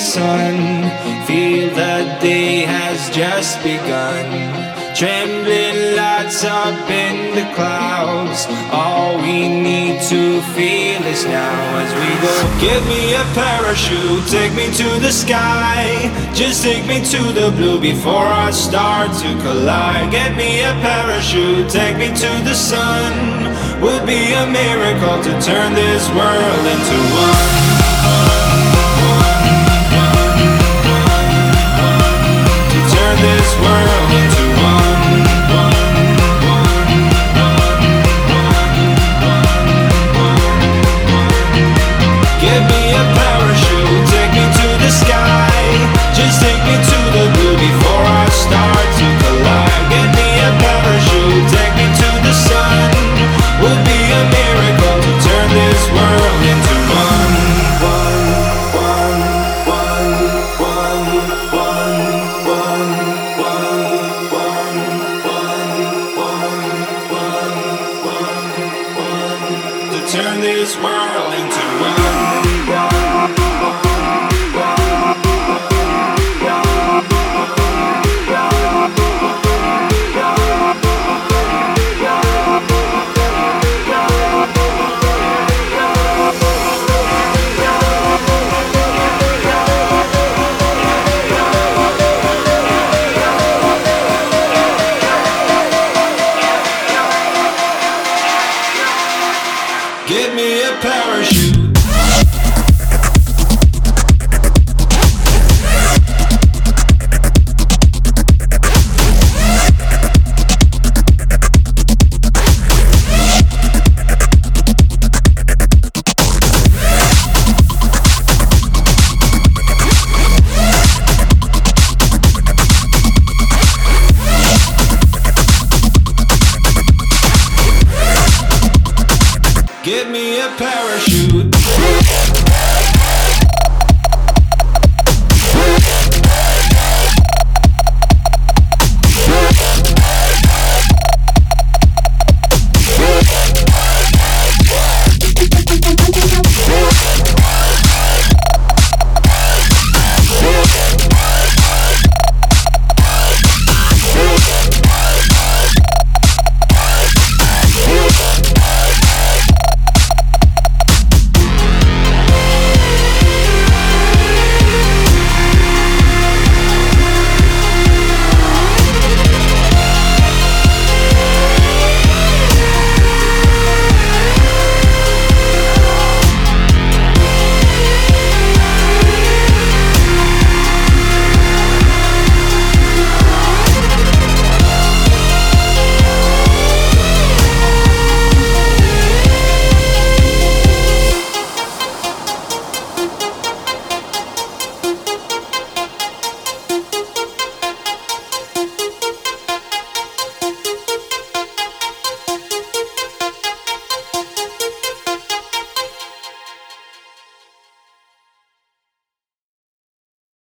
sun. Feel the day has just begun. Trembling lights up in the clouds. All we need to feel is now as we go. Give me a parachute, take me to the sky. Just take me to the blue before I start to collide. Get me a parachute, take me to the sun. Would be a miracle to turn this world into one. World this world.